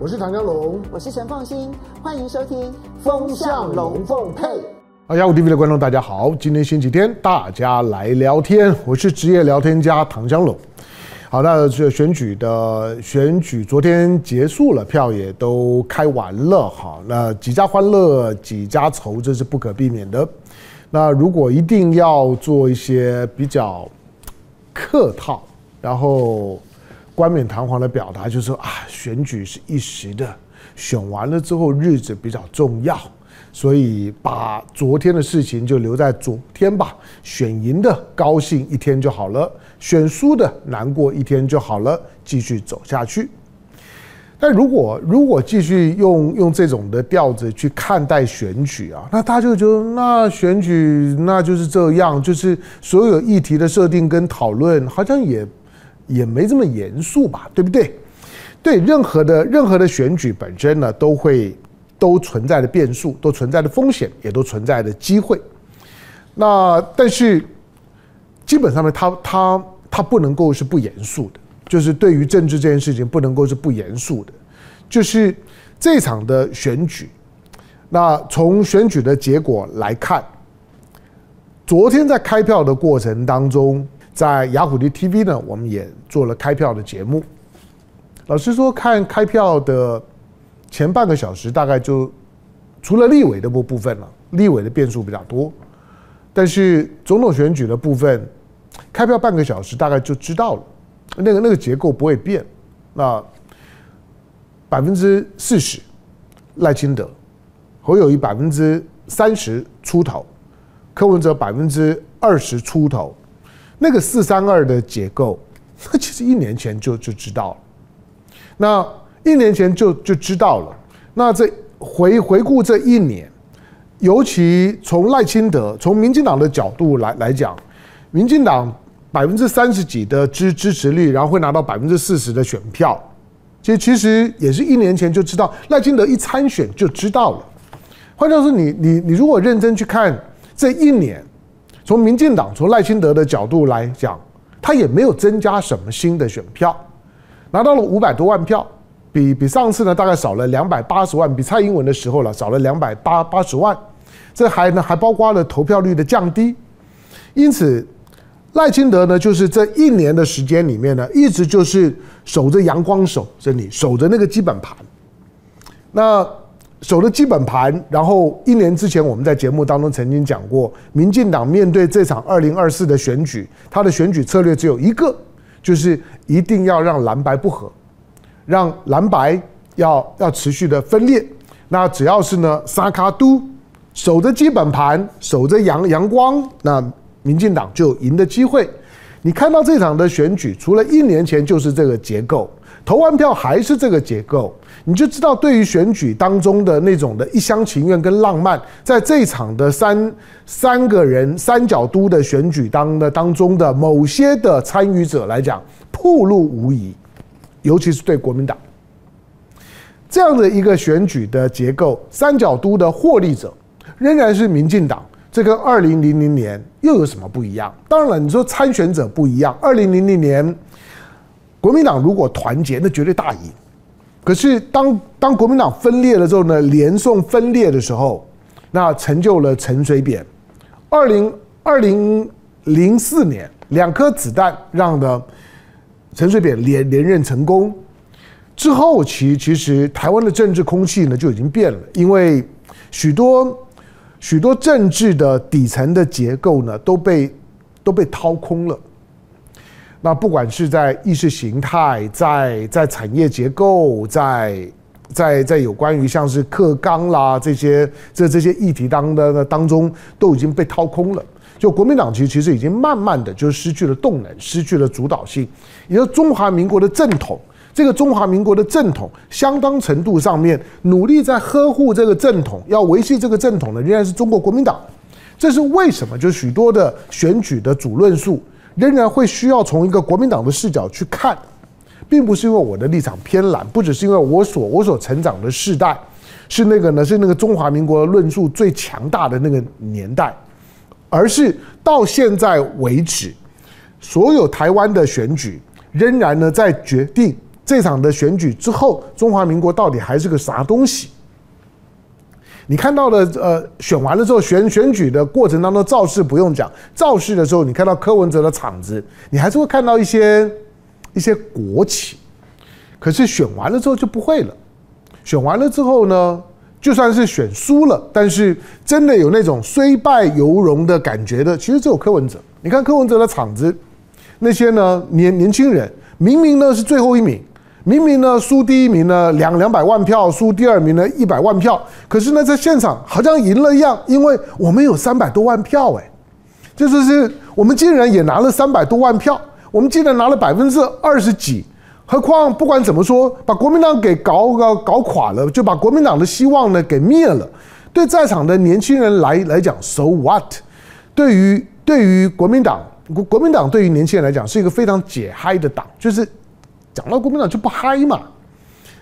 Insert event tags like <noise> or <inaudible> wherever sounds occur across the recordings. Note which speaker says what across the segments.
Speaker 1: 我是唐江龙，
Speaker 2: 我是陈凤新，欢迎收听《风向龙凤配》。
Speaker 1: 啊，雅虎 TV 的观众大家好，今天星期天，大家来聊天。我是职业聊天家唐江龙。好，那这选举的选举昨天结束了，票也都开完了。好，那几家欢乐几家愁，这是不可避免的。那如果一定要做一些比较客套，然后。冠冕堂皇的表达就是说啊，选举是一时的，选完了之后日子比较重要，所以把昨天的事情就留在昨天吧。选赢的高兴一天就好了，选输的难过一天就好了，继续走下去。但如果如果继续用用这种的调子去看待选举啊，那大家就觉得那选举那就是这样，就是所有议题的设定跟讨论好像也。也没这么严肃吧，对不对？对，任何的任何的选举本身呢，都会都存在的变数，都存在的风险，也都存在的机会。那但是基本上呢，他他他不能够是不严肃的，就是对于政治这件事情不能够是不严肃的。就是这场的选举，那从选举的结果来看，昨天在开票的过程当中。在雅虎的 TV 呢，我们也做了开票的节目。老实说，看开票的前半个小时，大概就除了立委的部部分了，立委的变数比较多。但是总统选举的部分，开票半个小时大概就知道了，那个那个结构不会变。那百分之四十赖清德，侯友谊百分之三十出头，柯文哲百分之二十出头。那个四三二的结构，那其实一年前就就知道了。那一年前就就知道了。那这回回顾这一年，尤其从赖清德从民进党的角度来来讲，民进党百分之三十几的支支持率，然后会拿到百分之四十的选票，其实其实也是一年前就知道，赖清德一参选就知道了。换句话说，你你你如果认真去看这一年。从民进党、从赖清德的角度来讲，他也没有增加什么新的选票，拿到了五百多万票，比比上次呢大概少了两百八十万，比蔡英文的时候了少了两百八八十万，这还呢还包括了投票率的降低，因此赖清德呢就是这一年的时间里面呢，一直就是守着阳光手，这里守着那个基本盘，那。守的基本盘，然后一年之前我们在节目当中曾经讲过，民进党面对这场二零二四的选举，他的选举策略只有一个，就是一定要让蓝白不合，让蓝白要要持续的分裂。那只要是呢，三脚督守着基本盘，守着阳阳光，那民进党就有赢的机会。你看到这场的选举，除了一年前就是这个结构。投完票还是这个结构，你就知道对于选举当中的那种的一厢情愿跟浪漫，在这场的三三个人三角都的选举当的当中的某些的参与者来讲，暴露无遗，尤其是对国民党这样的一个选举的结构，三角都的获利者仍然是民进党，这跟二零零零年又有什么不一样？当然了，你说参选者不一样，二零零零年。国民党如果团结，那绝对大赢。可是当当国民党分裂了之后呢，连宋分裂的时候，那成就了陈水扁。二零二零零四年，两颗子弹让的陈水扁连连任成功。之后，其其实台湾的政治空气呢就已经变了，因为许多许多政治的底层的结构呢都被都被掏空了。那不管是在意识形态，在在产业结构，在在在有关于像是课纲啦这些这这些议题当的当中，都已经被掏空了。就国民党其实其实已经慢慢的就失去了动能，失去了主导性。也就中华民国的正统，这个中华民国的正统，相当程度上面努力在呵护这个正统，要维系这个正统的仍然是中国国民党。这是为什么？就许多的选举的主论述。仍然会需要从一个国民党的视角去看，并不是因为我的立场偏蓝，不只是因为我所我所成长的世代是那个呢，是那个中华民国论述最强大的那个年代，而是到现在为止，所有台湾的选举仍然呢在决定这场的选举之后，中华民国到底还是个啥东西？你看到的，呃，选完了之后，选选举的过程当中，造势不用讲，造势的时候，你看到柯文哲的场子，你还是会看到一些一些国企。可是选完了之后就不会了。选完了之后呢，就算是选输了，但是真的有那种虽败犹荣的感觉的，其实只有柯文哲。你看柯文哲的场子，那些呢年年轻人，明明呢是最后一名。明明呢输第一名呢两两百万票，输第二名呢一百万票，可是呢在现场好像赢了一样，因为我们有三百多万票哎，这就是我们竟然也拿了三百多万票，我们竟然拿了百分之二十几，何况不管怎么说，把国民党给搞搞搞垮了，就把国民党的希望呢给灭了。对在场的年轻人来来讲，so what？对于对于国民党国国民党对于年轻人来讲是一个非常解嗨的党，就是。讲到国民党就不嗨嘛，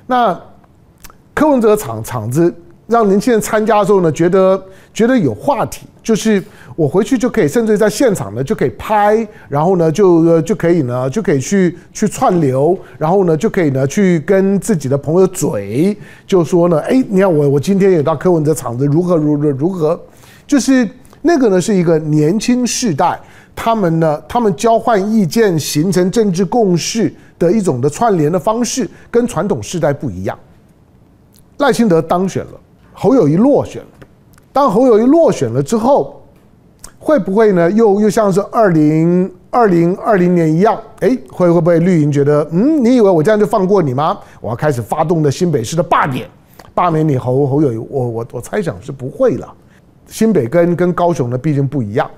Speaker 1: 那柯文哲的场场子让年轻人参加的时候呢，觉得觉得有话题，就是我回去就可以，甚至在现场呢就可以拍，然后呢就就可以呢就可以去去串流，然后呢就可以呢去跟自己的朋友嘴，就说呢，哎，你看我我今天也到柯文哲场子，如何如何如何，就是那个呢是一个年轻世代，他们呢他们交换意见，形成政治共识。的一种的串联的方式跟传统世代不一样。赖清德当选了，侯友谊落选了。当侯友谊落选了之后，会不会呢？又又像是二零二零二零年一样？哎，会会不会绿营觉得，嗯，你以为我这样就放过你吗？我要开始发动的新北市的罢免，罢免你侯侯友谊。我我我猜想是不会了。新北跟跟高雄呢，毕竟不一样。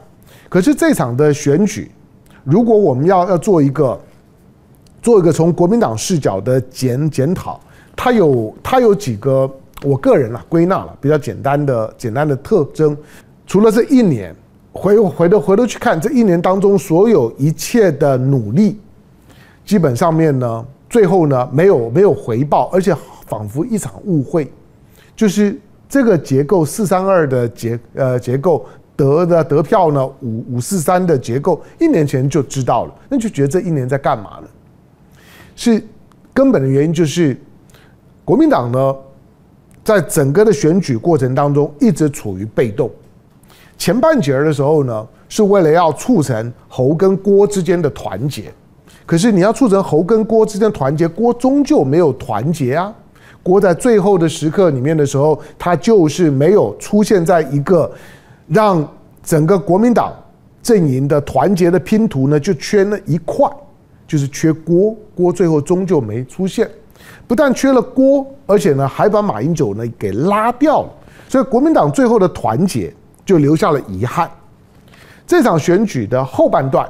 Speaker 1: 可是这场的选举，如果我们要要做一个。做一个从国民党视角的检检讨，它有它有几个，我个人啊归纳了比较简单的简单的特征。除了这一年，回回头回头去看这一年当中所有一切的努力，基本上面呢，最后呢没有没有回报，而且仿佛一场误会，就是这个结构四三二的结呃结构得的得票呢五五四三的结构，一年前就知道了，那就觉得这一年在干嘛呢？是根本的原因，就是国民党呢，在整个的选举过程当中一直处于被动。前半截的时候呢，是为了要促成侯跟郭之间的团结。可是你要促成侯跟郭之间团结，郭终究没有团结啊。郭在最后的时刻里面的时候，他就是没有出现在一个让整个国民党阵营的团结的拼图呢，就缺了一块。就是缺郭，郭最后终究没出现，不但缺了郭，而且呢还把马英九呢给拉掉了，所以国民党最后的团结就留下了遗憾。这场选举的后半段，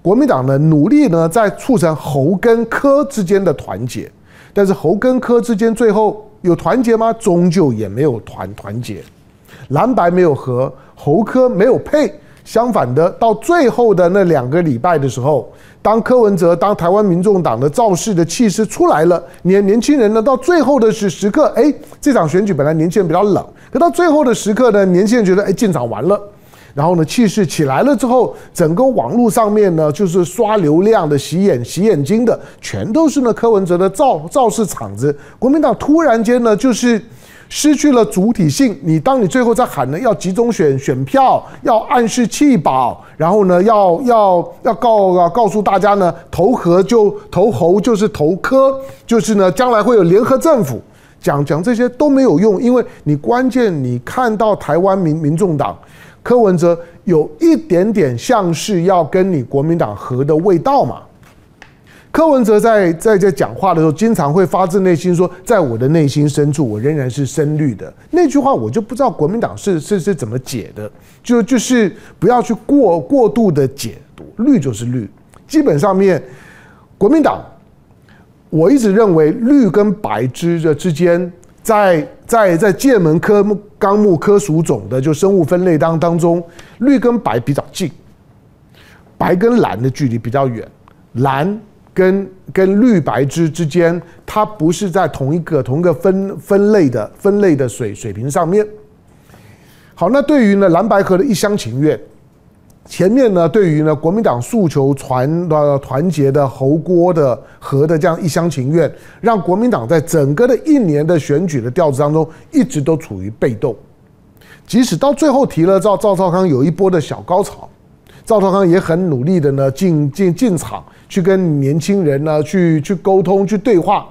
Speaker 1: 国民党呢努力呢在促成侯跟柯之间的团结，但是侯跟柯之间最后有团结吗？终究也没有团团结，蓝白没有和，侯科没有配。相反的，到最后的那两个礼拜的时候，当柯文哲、当台湾民众党的造势的气势出来了，年年轻人呢，到最后的时时刻，哎，这场选举本来年轻人比较冷，可到最后的时刻呢，年轻人觉得，哎，进场完了，然后呢，气势起来了之后，整个网络上面呢，就是刷流量的、洗眼洗眼睛的，全都是呢柯文哲的造造势场子。国民党突然间呢，就是。失去了主体性，你当你最后在喊呢，要集中选选票，要暗示弃保，然后呢，要要要告告诉大家呢，投何就投侯就是投柯，就是呢，将来会有联合政府，讲讲这些都没有用，因为你关键你看到台湾民民众党柯文哲有一点点像是要跟你国民党合的味道嘛。柯文哲在在这讲话的时候，经常会发自内心说：“在我的内心深处，我仍然是深绿的。”那句话我就不知道国民党是 <laughs> 是是怎么解的，就就是不要去过过度的解读，绿就是绿。基本上面，国民党，我一直认为绿跟白之的之间，在在在界门科目纲目科属种的就生物分类当当中，绿跟白比较近，白跟蓝的距离比较远，蓝。跟跟绿白之之间，它不是在同一个同一个分分类的分类的水水平上面。好，那对于呢蓝白合的一厢情愿，前面呢，对于呢国民党诉求团的团结的侯郭的和的这样一厢情愿，让国民党在整个的一年的选举的调子当中，一直都处于被动。即使到最后提了赵赵少康有一波的小高潮，赵少康也很努力的呢进进进场去跟年轻人呢去去沟通去对话，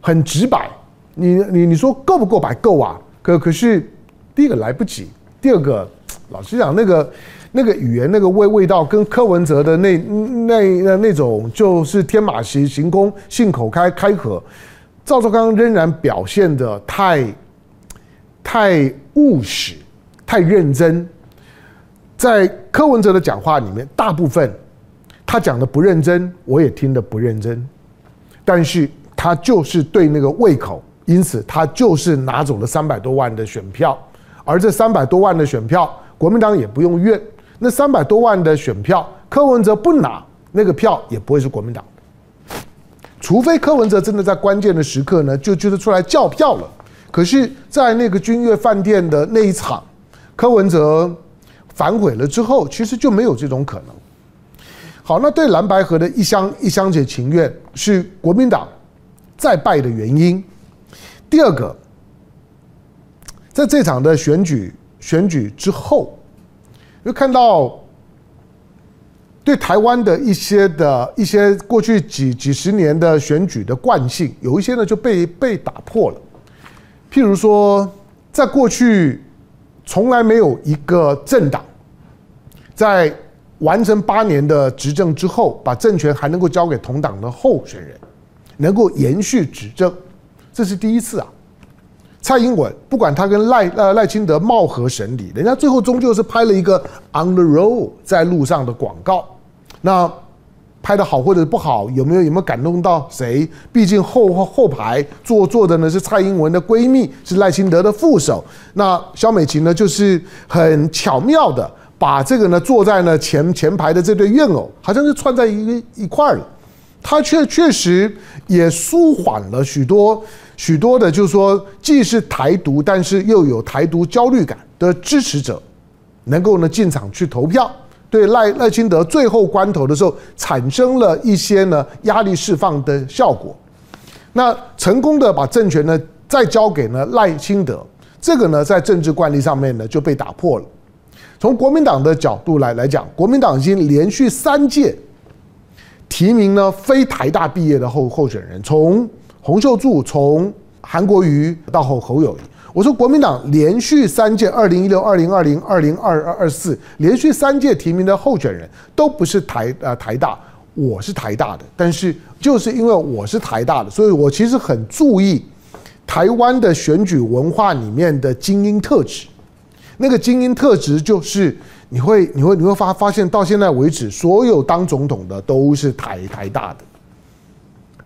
Speaker 1: 很直白。你你你说够不够白？够啊！可可是第一个来不及，第二个老实讲那个。那个语言那个味味道跟柯文哲的那那那那种就是天马行行空信口开开河，赵少康仍然表现的太太务实太认真，在柯文哲的讲话里面，大部分他讲的不认真，我也听得不认真，但是他就是对那个胃口，因此他就是拿走了三百多万的选票，而这三百多万的选票，国民党也不用怨。那三百多万的选票，柯文哲不拿那个票，也不会是国民党，除非柯文哲真的在关键的时刻呢，就就是出来叫票了。可是，在那个君悦饭店的那一场，柯文哲反悔了之后，其实就没有这种可能。好，那对蓝白河的一厢一厢且情愿是国民党再败的原因。第二个，在这场的选举选举之后。又看到对台湾的一些的一些过去几几十年的选举的惯性，有一些呢就被被打破了。譬如说，在过去从来没有一个政党在完成八年的执政之后，把政权还能够交给同党的候选人，能够延续执政，这是第一次啊。蔡英文不管他跟赖呃赖清德貌合神离，人家最后终究是拍了一个 on the road 在路上的广告。那拍的好或者不好，有没有有没有感动到谁？毕竟后后排坐坐的呢是蔡英文的闺蜜，是赖清德的副手。那萧美琴呢，就是很巧妙的把这个呢坐在呢前前排的这对怨偶，好像是串在一一块了。他确确实也舒缓了许多。许多的，就是说，既是台独，但是又有台独焦虑感的支持者，能够呢进场去投票，对赖赖清德最后关头的时候产生了一些呢压力释放的效果。那成功的把政权呢再交给呢赖清德，这个呢在政治惯例上面呢就被打破了。从国民党的角度来来讲，国民党已经连续三届提名呢非台大毕业的候候选人，从洪秀柱从韩国瑜到侯侯友宜，我说国民党连续三届，二零一六、二零二零、二零二二二四，连续三届提名的候选人都不是台呃台大，我是台大的，但是就是因为我是台大的，所以我其实很注意台湾的选举文化里面的精英特质。那个精英特质就是你会你会你会发发现到现在为止，所有当总统的都是台台大的。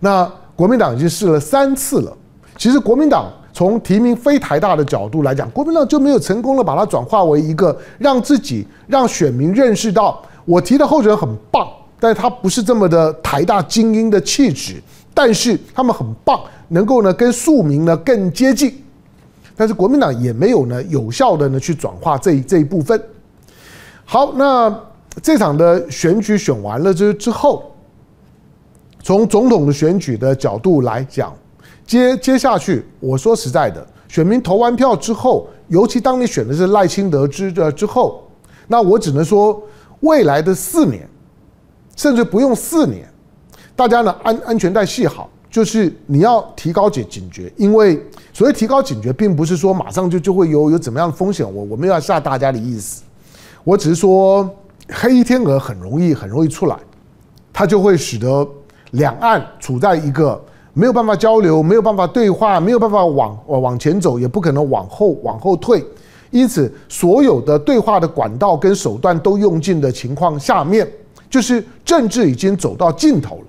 Speaker 1: 那。国民党已经试了三次了。其实，国民党从提名非台大的角度来讲，国民党就没有成功的把它转化为一个让自己让选民认识到，我提的候选人很棒，但是他不是这么的台大精英的气质，但是他们很棒，能够呢跟庶民呢更接近。但是国民党也没有呢有效的呢去转化这这一部分。好，那这场的选举选完了之之后。从总统的选举的角度来讲，接接下去，我说实在的，选民投完票之后，尤其当你选的是赖清德之的之后，那我只能说，未来的四年，甚至不用四年，大家呢安安全带系好，就是你要提高警警觉，因为所谓提高警觉，并不是说马上就就会有有怎么样的风险，我我没有要吓大家的意思，我只是说黑天鹅很容易很容易出来，它就会使得。两岸处在一个没有办法交流、没有办法对话、没有办法往往前走，也不可能往后往后退，因此所有的对话的管道跟手段都用尽的情况下面，就是政治已经走到尽头了。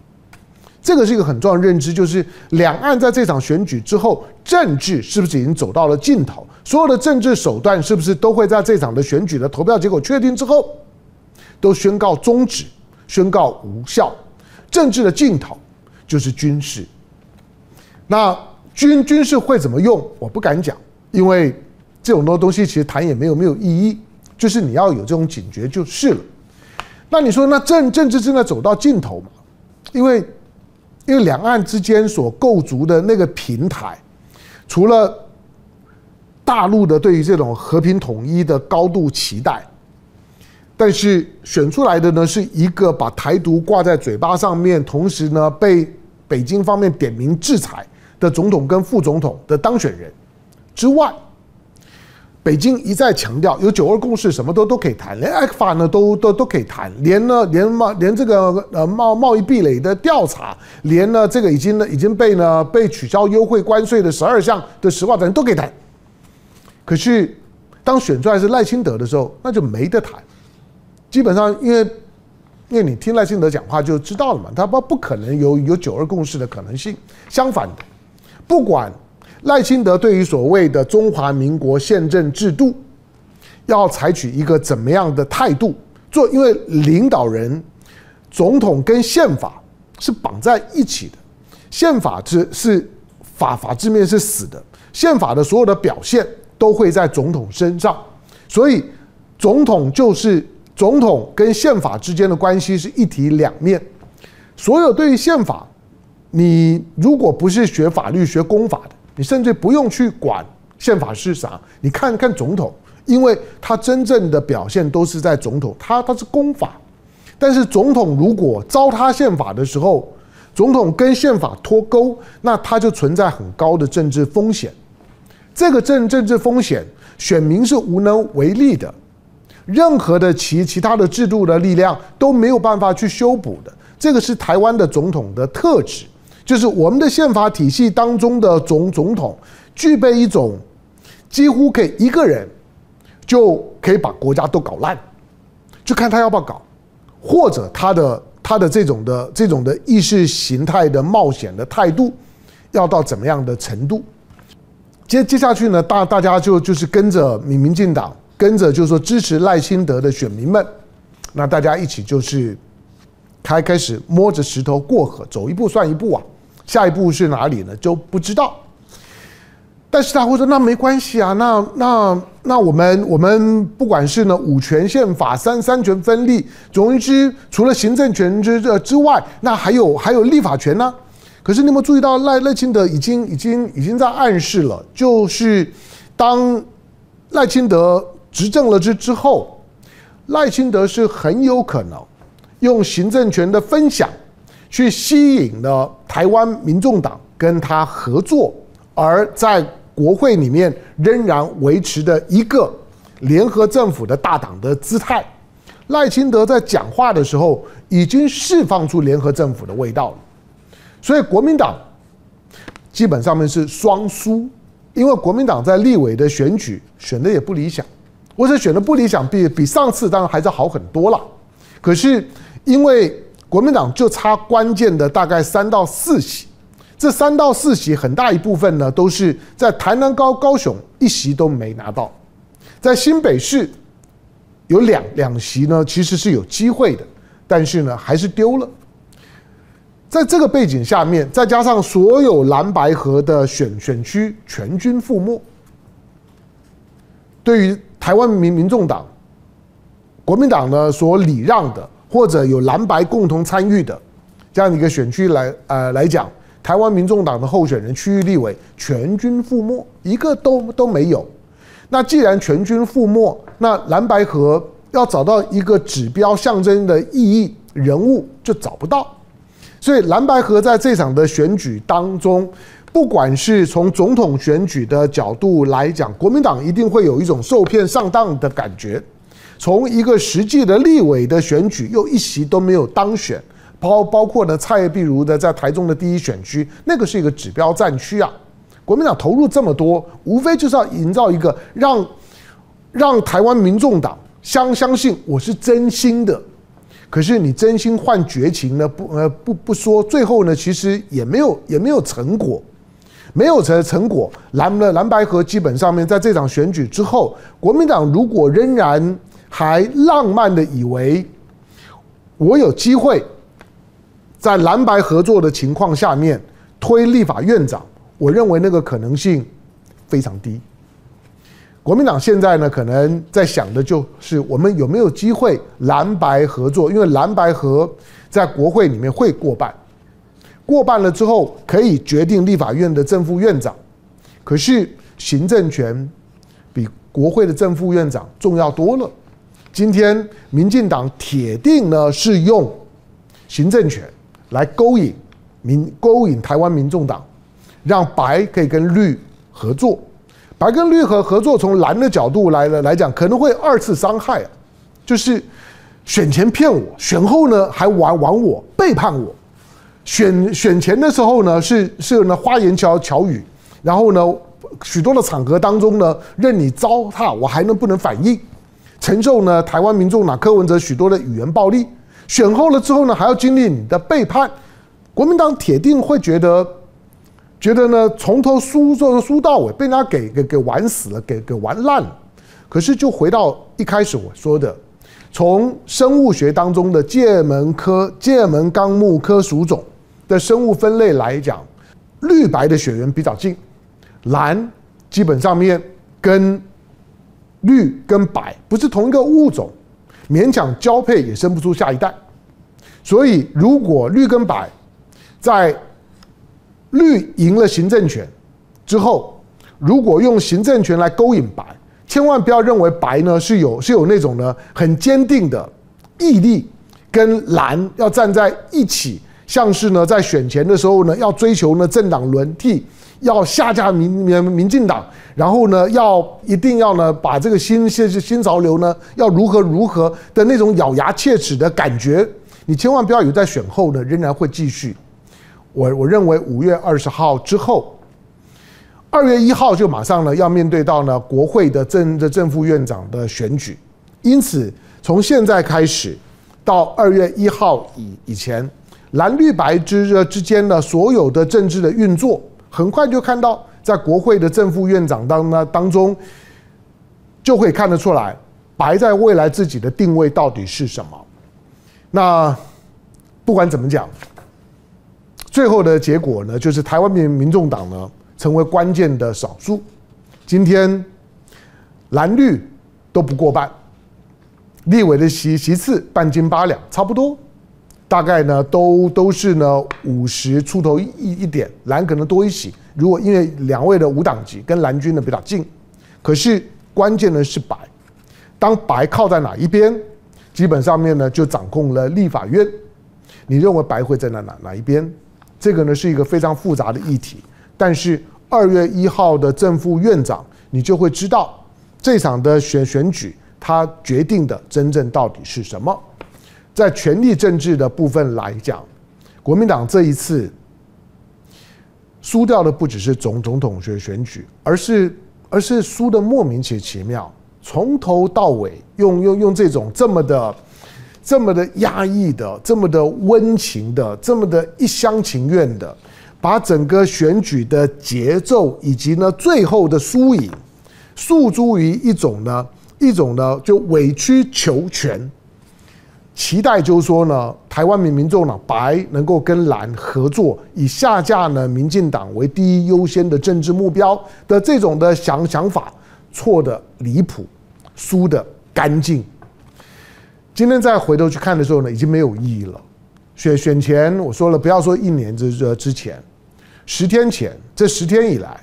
Speaker 1: 这个是一个很重要的认知，就是两岸在这场选举之后，政治是不是已经走到了尽头？所有的政治手段是不是都会在这场的选举的投票结果确定之后，都宣告终止、宣告无效？政治的尽头就是军事。那军军事会怎么用？我不敢讲，因为这种多东西其实谈也没有没有意义。就是你要有这种警觉就是了。那你说，那政政治正在走到尽头吗？因为因为两岸之间所构筑的那个平台，除了大陆的对于这种和平统一的高度期待，但是选出来的呢是一个把台独挂在嘴巴上面，同时呢被北京方面点名制裁的总统跟副总统的当选人之外。北京一再强调有九二共识，什么都都可以谈，连 ECFA 呢都都都可以谈，连呢连贸连这个呃贸贸易壁垒的调查，连呢这个已经呢已经被呢被取消优惠关税的十二项的实话，咱都可以谈。可是当选出来是赖清德的时候，那就没得谈。基本上，因为因为你听赖清德讲话就知道了嘛，他不不可能有有九二共识的可能性。相反的，不管。赖清德对于所谓的中华民国宪政制度，要采取一个怎么样的态度？做，因为领导人、总统跟宪法是绑在一起的，宪法是是法法制面是死的，宪法的所有的表现都会在总统身上，所以总统就是总统跟宪法之间的关系是一体两面。所有对于宪法，你如果不是学法律、学公法的。你甚至不用去管宪法是啥，你看看总统，因为他真正的表现都是在总统，他他是公法，但是总统如果糟蹋宪法的时候，总统跟宪法脱钩，那他就存在很高的政治风险。这个政政治风险，选民是无能为力的，任何的其其他的制度的力量都没有办法去修补的。这个是台湾的总统的特质。就是我们的宪法体系当中的总总统，具备一种几乎可以一个人就可以把国家都搞烂，就看他要不要搞，或者他的他的这种的这种的意识形态的冒险的态度要到怎么样的程度。接接下去呢，大大家就就是跟着民民进党，跟着就是说支持赖清德的选民们，那大家一起就是开开始摸着石头过河，走一步算一步啊。下一步是哪里呢？就不知道。但是他会说：“那没关系啊，那那那我们我们不管是呢五权宪法三三权分立，总而之，除了行政权之之外，那还有还有立法权呢。可是你有没有注意到赖赖清德已经已经已经在暗示了，就是当赖清德执政了之之后，赖清德是很有可能用行政权的分享。”去吸引了台湾民众党跟他合作，而在国会里面仍然维持的一个联合政府的大党的姿态。赖清德在讲话的时候已经释放出联合政府的味道了，所以国民党基本上面是双输，因为国民党在立委的选举选的也不理想，或者选的不理想，比比上次当然还是好很多了。可是因为国民党就差关键的大概三到四席，这三到四席很大一部分呢都是在台南高高雄一席都没拿到，在新北市有两两席呢其实是有机会的，但是呢还是丢了。在这个背景下面，再加上所有蓝白合的选选区全军覆没，对于台湾民民众党、国民党呢所礼让的。或者有蓝白共同参与的这样一个选区来呃来讲，台湾民众党的候选人区域立委全军覆没，一个都都没有。那既然全军覆没，那蓝白合要找到一个指标象征的意义人物就找不到。所以蓝白合在这场的选举当中，不管是从总统选举的角度来讲，国民党一定会有一种受骗上当的感觉。从一个实际的立委的选举，又一席都没有当选，包包括呢蔡壁如的在台中的第一选区，那个是一个指标战区啊。国民党投入这么多，无非就是要营造一个让让台湾民众党相相信我是真心的。可是你真心换绝情呢？不呃不不说，最后呢其实也没有也没有成果，没有成成果。蓝的蓝白河基本上面在这场选举之后，国民党如果仍然还浪漫的以为，我有机会在蓝白合作的情况下面推立法院长，我认为那个可能性非常低。国民党现在呢，可能在想的就是我们有没有机会蓝白合作？因为蓝白合在国会里面会过半，过半了之后可以决定立法院的正副院长。可是行政权比国会的正副院长重要多了。今天民进党铁定呢是用行政权来勾引民，勾引台湾民众党，让白可以跟绿合作。白跟绿合合作，从蓝的角度来了来讲，可能会二次伤害啊，就是选前骗我，选后呢还玩玩我，背叛我。选选前的时候呢是是呢花言巧巧语，然后呢许多的场合当中呢任你糟蹋，我还能不能反应，承受呢台湾民众党柯文哲许多的语言暴力。选后了之后呢还要经历你的背叛，国民党铁定会觉得。觉得呢，从头输做输到尾，被人家给给给玩死了，给给玩烂了。可是就回到一开始我说的，从生物学当中的界门科界门纲目科属种的生物分类来讲，绿白的血缘比较近，蓝基本上面跟绿跟白不是同一个物种，勉强交配也生不出下一代。所以如果绿跟白在绿赢了行政权之后，如果用行政权来勾引白，千万不要认为白呢是有是有那种呢很坚定的毅力，跟蓝要站在一起，像是呢在选前的时候呢要追求呢政党轮替，要下架民民民进党，然后呢要一定要呢把这个新新新潮流呢要如何如何的那种咬牙切齿的感觉，你千万不要有在选后呢仍然会继续。我我认为五月二十号之后，二月一号就马上呢要面对到呢国会的正的正副院长的选举，因此从现在开始到二月一号以以前，蓝绿白之之间的所有的政治的运作，很快就看到在国会的正副院长当呢当中，就会看得出来白在未来自己的定位到底是什么。那不管怎么讲。最后的结果呢，就是台湾民民众党呢成为关键的少数。今天蓝绿都不过半，立委的席席次半斤八两，差不多，大概呢都都是呢五十出头一一点，蓝可能多一些。如果因为两位的无党籍跟蓝军呢比较近，可是关键呢是白，当白靠在哪一边，基本上面呢就掌控了立法院。你认为白会在哪哪哪一边？这个呢是一个非常复杂的议题，但是二月一号的正副院长，你就会知道这场的选选举，它决定的真正到底是什么。在权力政治的部分来讲，国民党这一次输掉的不只是总总统选选举，而是而是输得莫名其其妙，从头到尾用用用这种这么的。这么的压抑的，这么的温情的，这么的一厢情愿的，把整个选举的节奏以及呢最后的输赢，诉诸于一种呢一种呢就委曲求全，期待就是说呢台湾民民众呢白能够跟蓝合作，以下架呢民进党为第一优先的政治目标的这种的想想法，错的离谱，输的干净。今天再回头去看的时候呢，已经没有意义了。选选前我说了，不要说一年之之之前，十天前，这十天以来，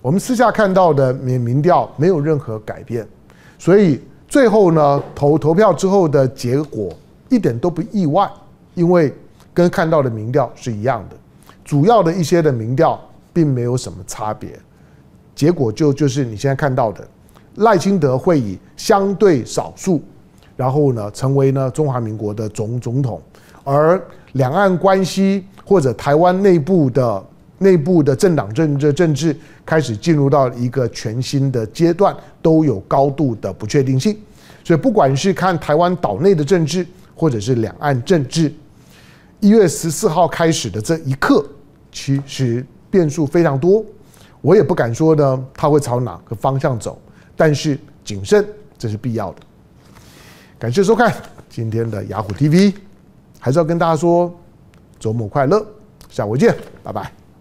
Speaker 1: 我们私下看到的民民调没有任何改变，所以最后呢投投票之后的结果一点都不意外，因为跟看到的民调是一样的，主要的一些的民调并没有什么差别，结果就就是你现在看到的赖清德会以相对少数。然后呢，成为呢中华民国的总总统，而两岸关系或者台湾内部的内部的政党政治政治开始进入到一个全新的阶段，都有高度的不确定性。所以，不管是看台湾岛内的政治，或者是两岸政治，一月十四号开始的这一刻，其实变数非常多。我也不敢说呢，它会朝哪个方向走，但是谨慎这是必要的。感谢收看今天的雅虎 TV，还是要跟大家说周末快乐，下回见，拜拜。